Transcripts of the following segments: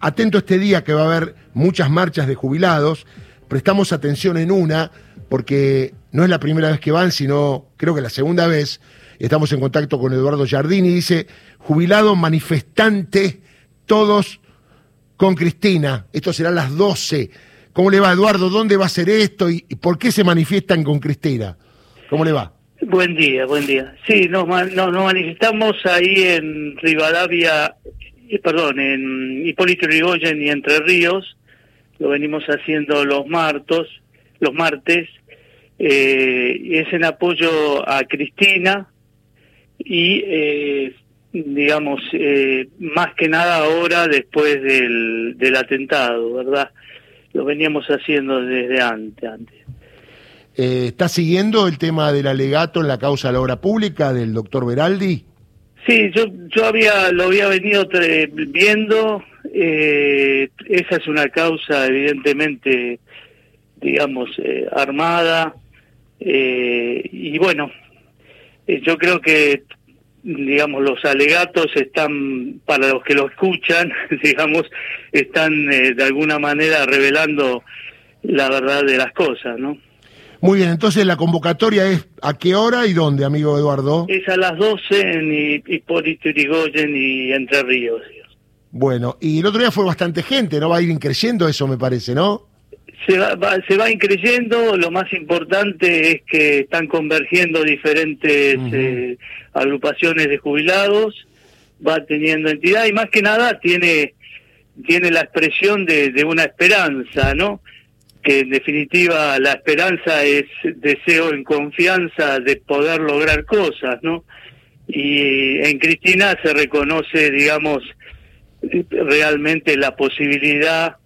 atento este día que va a haber muchas marchas de jubilados. Prestamos atención en una, porque no es la primera vez que van, sino creo que la segunda vez. Estamos en contacto con Eduardo Giardini. Dice, jubilado manifestante, todos con Cristina. Esto será a las 12. ¿Cómo le va, Eduardo? ¿Dónde va a ser esto y, por qué se manifiestan con Cristina? ¿Cómo le va? Buen día, buen día. Sí, nos, nos, manifestamos ahí en Rivadavia, perdón, en Hipólito Yrigoyen y Entre Ríos. Lo venimos haciendo los martos, los martes. Eh, es en apoyo a Cristina y eh, digamos, eh, más que nada ahora después del, del atentado, ¿verdad? Lo veníamos haciendo desde antes. antes. Eh, ¿Está siguiendo el tema del alegato en la causa de la obra pública del doctor Beraldi? Sí, yo, yo había, lo había venido viendo. Eh, esa es una causa, evidentemente, digamos, eh, armada. Eh, y bueno, eh, yo creo que digamos, los alegatos están, para los que lo escuchan, digamos, están eh, de alguna manera revelando la verdad de las cosas, ¿no? Muy bien, entonces la convocatoria es a qué hora y dónde, amigo Eduardo? Es a las 12 en Hipólito Yrigoyen y Entre Ríos. Bueno, y el otro día fue bastante gente, ¿no? Va a ir creciendo eso, me parece, ¿no? Se va, se va increyendo, lo más importante es que están convergiendo diferentes eh, agrupaciones de jubilados, va teniendo entidad y más que nada tiene, tiene la expresión de, de una esperanza, ¿no? Que en definitiva la esperanza es deseo en confianza de poder lograr cosas, ¿no? Y en Cristina se reconoce, digamos, realmente la posibilidad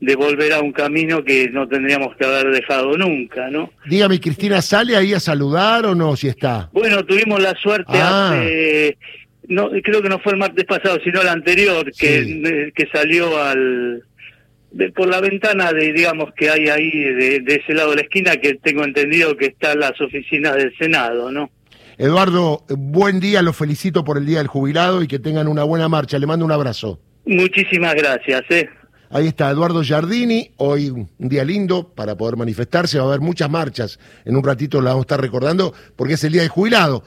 de volver a un camino que no tendríamos que haber dejado nunca, ¿no? Dígame, Cristina, ¿sale ahí a saludar o no, si está? Bueno, tuvimos la suerte ah. hace, no, creo que no fue el martes pasado, sino el anterior, que, que salió al, por la ventana de, digamos, que hay ahí de, de, ese lado de la esquina, que tengo entendido que están las oficinas del Senado, ¿no? Eduardo, buen día, lo felicito por el Día del Jubilado y que tengan una buena marcha. Le mando un abrazo. Muchísimas gracias, ¿eh? Ahí está Eduardo Giardini, hoy un día lindo para poder manifestarse, va a haber muchas marchas, en un ratito la vamos a estar recordando porque es el día del jubilado.